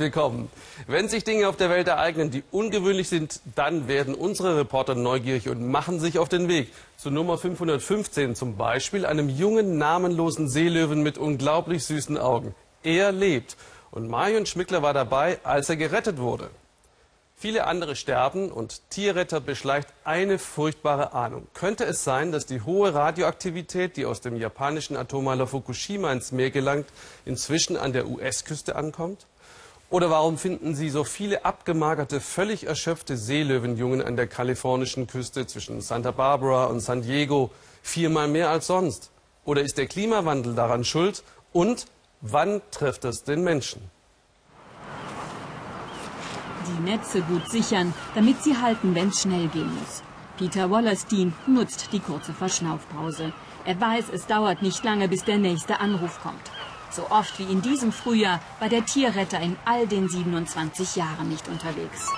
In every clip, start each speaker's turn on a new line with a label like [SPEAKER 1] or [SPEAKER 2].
[SPEAKER 1] willkommen. Wenn sich Dinge auf der Welt ereignen, die ungewöhnlich sind, dann werden unsere Reporter neugierig und machen sich auf den Weg zu Nummer 515, zum Beispiel einem jungen, namenlosen Seelöwen mit unglaublich süßen Augen. Er lebt. Und Marion Schmickler war dabei, als er gerettet wurde. Viele andere sterben und Tierretter beschleicht eine furchtbare Ahnung. Könnte es sein, dass die hohe Radioaktivität, die aus dem japanischen Atommeiler Fukushima ins Meer gelangt, inzwischen an der US-Küste ankommt? Oder warum finden Sie so viele abgemagerte, völlig erschöpfte Seelöwenjungen an der kalifornischen Küste zwischen Santa Barbara und San Diego viermal mehr als sonst? Oder ist der Klimawandel daran schuld? Und wann trifft es den Menschen?
[SPEAKER 2] Die Netze gut sichern, damit sie halten, wenn es schnell gehen muss. Peter Wallerstein nutzt die kurze Verschnaufpause. Er weiß, es dauert nicht lange, bis der nächste Anruf kommt. So oft wie in diesem Frühjahr war der Tierretter in all den 27 Jahren nicht unterwegs.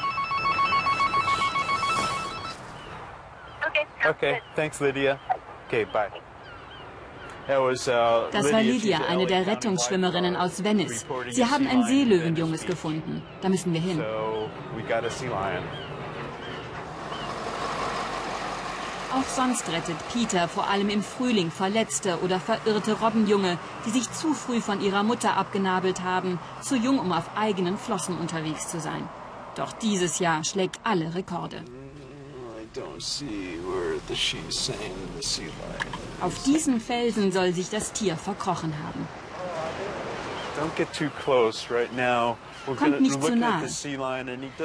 [SPEAKER 3] Okay, thanks Lydia. Okay, bye. Uh,
[SPEAKER 2] das war Lydia, eine der Rettungsschwimmerinnen aus Venice. Sie haben ein Seelöwenjunges gefunden. Da müssen wir hin. Auch sonst rettet Peter vor allem im Frühling verletzte oder verirrte Robbenjunge, die sich zu früh von ihrer Mutter abgenabelt haben, zu jung, um auf eigenen Flossen unterwegs zu sein. Doch dieses Jahr schlägt alle Rekorde. Auf diesen Felsen soll sich das Tier verkrochen haben. Kommt nicht zu nahe.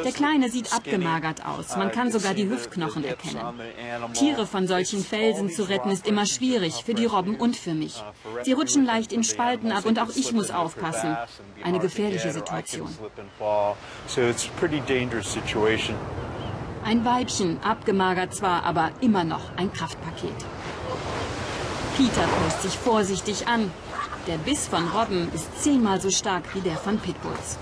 [SPEAKER 2] Der Kleine sieht abgemagert aus. Man kann sogar die Hüftknochen erkennen. Tiere von solchen Felsen zu retten ist immer schwierig, für die Robben und für mich. Sie rutschen leicht in Spalten ab und auch ich muss aufpassen. Eine gefährliche Situation. Ein Weibchen, abgemagert zwar, aber immer noch ein Kraftpaket. Peter presst sich vorsichtig an. Der Biss von Robben ist zehnmal so stark wie der von Pitbulls.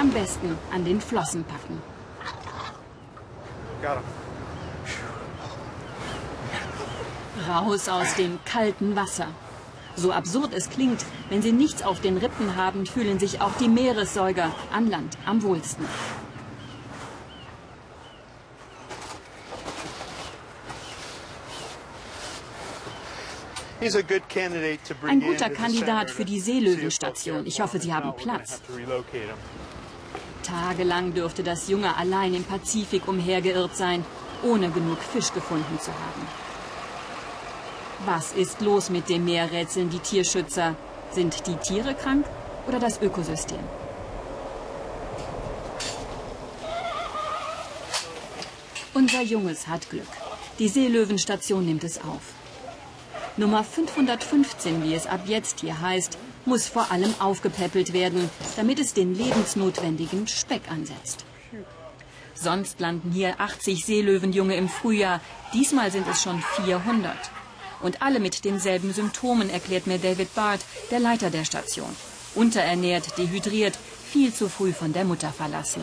[SPEAKER 2] Am besten an den Flossen packen. Raus aus dem kalten Wasser. So absurd es klingt, wenn sie nichts auf den Rippen haben, fühlen sich auch die Meeressäuger an Land am wohlsten. Ein guter Kandidat für die Seelöwenstation. Ich hoffe, Sie haben Platz. Tagelang dürfte das Junge allein im Pazifik umhergeirrt sein, ohne genug Fisch gefunden zu haben. Was ist los mit dem Meer, rätseln die Tierschützer. Sind die Tiere krank oder das Ökosystem? Unser Junges hat Glück. Die Seelöwenstation nimmt es auf. Nummer 515, wie es ab jetzt hier heißt, muss vor allem aufgepäppelt werden, damit es den lebensnotwendigen Speck ansetzt. Sonst landen hier 80 Seelöwenjunge im Frühjahr. Diesmal sind es schon 400. Und alle mit denselben Symptomen, erklärt mir David Bart, der Leiter der Station. Unterernährt, dehydriert, viel zu früh von der Mutter verlassen.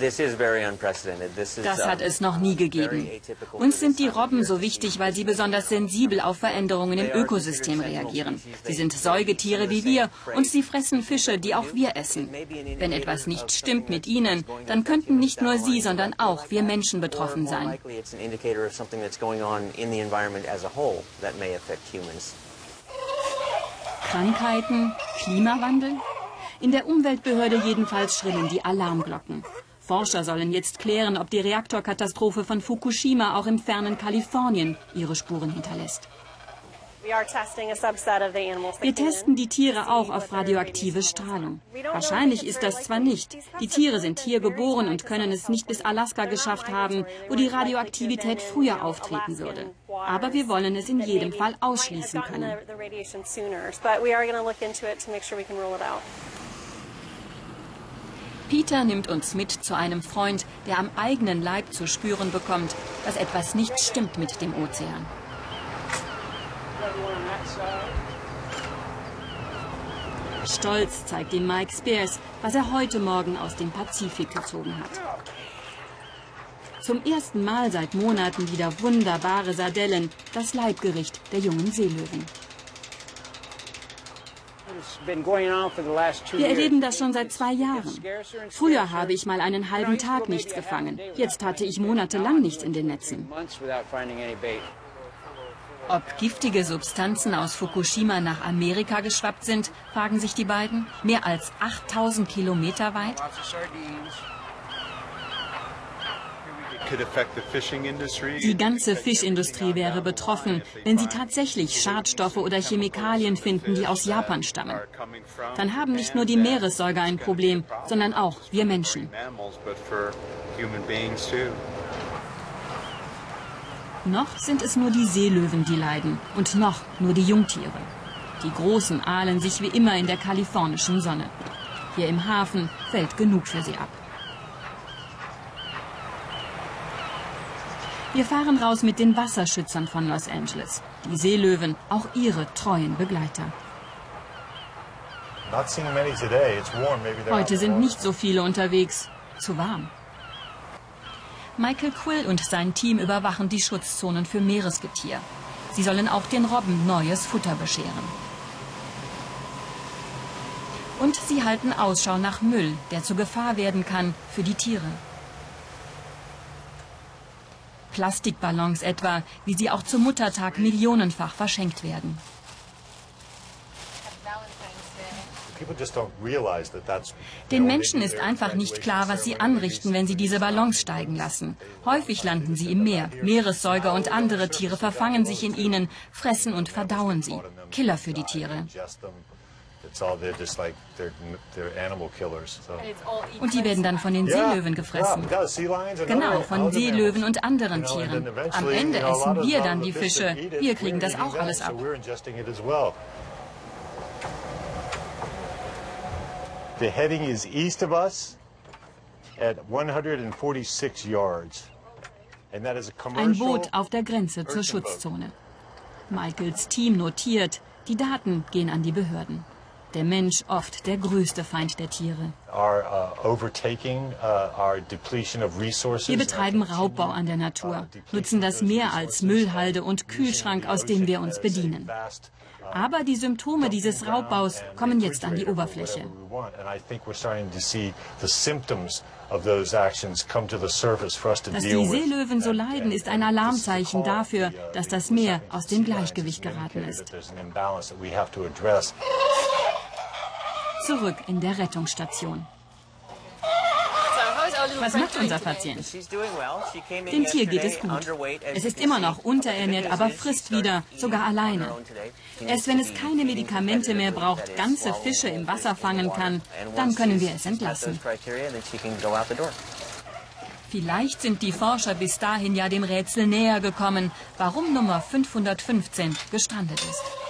[SPEAKER 2] Das hat es noch nie gegeben. Uns sind die Robben so wichtig, weil sie besonders sensibel auf Veränderungen im Ökosystem reagieren. Sie sind Säugetiere wie wir und sie fressen Fische, die auch wir essen. Wenn etwas nicht stimmt mit ihnen, dann könnten nicht nur sie, sondern auch wir Menschen betroffen sein. Krankheiten, Klimawandel? In der Umweltbehörde jedenfalls schrillen die Alarmglocken. Forscher sollen jetzt klären, ob die Reaktorkatastrophe von Fukushima auch im fernen Kalifornien ihre Spuren hinterlässt. Wir testen die Tiere auch auf radioaktive Strahlung. Wahrscheinlich ist das zwar nicht. Die Tiere sind hier geboren und können es nicht bis Alaska geschafft haben, wo die Radioaktivität früher auftreten würde. Aber wir wollen es in jedem Fall ausschließen können. Peter nimmt uns mit zu einem Freund, der am eigenen Leib zu spüren bekommt, dass etwas nicht stimmt mit dem Ozean. Stolz zeigt ihm Mike Spears, was er heute Morgen aus dem Pazifik gezogen hat. Zum ersten Mal seit Monaten wieder wunderbare Sardellen, das Leibgericht der jungen Seelöwen. Wir erleben das schon seit zwei Jahren. Früher habe ich mal einen halben Tag nichts gefangen. Jetzt hatte ich monatelang nichts in den Netzen. Ob giftige Substanzen aus Fukushima nach Amerika geschwappt sind, fragen sich die beiden. Mehr als 8000 Kilometer weit. Die ganze Fischindustrie wäre betroffen, wenn sie tatsächlich Schadstoffe oder Chemikalien finden, die aus Japan stammen. Dann haben nicht nur die Meeressäuger ein Problem, sondern auch wir Menschen. Noch sind es nur die Seelöwen, die leiden und noch nur die Jungtiere. Die Großen ahlen sich wie immer in der kalifornischen Sonne. Hier im Hafen fällt genug für sie ab. Wir fahren raus mit den Wasserschützern von Los Angeles. Die Seelöwen, auch ihre treuen Begleiter. Heute sind nicht so viele unterwegs. Zu warm. Michael Quill und sein Team überwachen die Schutzzonen für Meeresgetier. Sie sollen auch den Robben neues Futter bescheren. Und sie halten Ausschau nach Müll, der zur Gefahr werden kann für die Tiere. Plastikballons etwa, wie sie auch zum Muttertag millionenfach verschenkt werden. Den Menschen ist einfach nicht klar, was sie anrichten, wenn sie diese Ballons steigen lassen. Häufig landen sie im Meer. Meeressäuger und andere Tiere verfangen sich in ihnen, fressen und verdauen sie. Killer für die Tiere. Und die werden dann von den Seelöwen gefressen. Genau, von Seelöwen und anderen Tieren. Am Ende essen wir dann die Fische. Wir kriegen das auch alles ab.
[SPEAKER 4] The heading is east of us at 146 yards.
[SPEAKER 2] Ein Boot auf der Grenze zur Schutzzone. Michaels Team notiert, die Daten gehen an die Behörden. Der Mensch oft der größte Feind der Tiere.
[SPEAKER 4] Uh, uh,
[SPEAKER 2] wir betreiben Raubbau an der Natur, nutzen das Meer als Müllhalde und Kühlschrank, aus dem wir uns bedienen. Aber die Symptome dieses Raubbaus kommen jetzt an die Oberfläche. Dass die Seelöwen so leiden, ist ein Alarmzeichen dafür, dass das Meer aus dem Gleichgewicht geraten ist. Zurück in der Rettungsstation. Was macht unser Patient? Dem Tier geht es gut. Es ist immer noch unterernährt, aber frisst wieder, sogar alleine. Erst wenn es keine Medikamente mehr braucht, ganze Fische im Wasser fangen kann, dann können wir es entlassen. Vielleicht sind die Forscher bis dahin ja dem Rätsel näher gekommen, warum Nummer 515 gestrandet ist.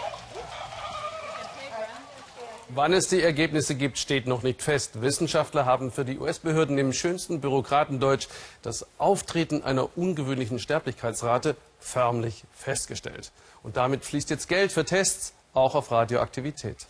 [SPEAKER 1] Wann es die Ergebnisse gibt, steht noch nicht fest. Wissenschaftler haben für die US-Behörden im schönsten Bürokratendeutsch das Auftreten einer ungewöhnlichen Sterblichkeitsrate förmlich festgestellt. Und damit fließt jetzt Geld für Tests, auch auf Radioaktivität.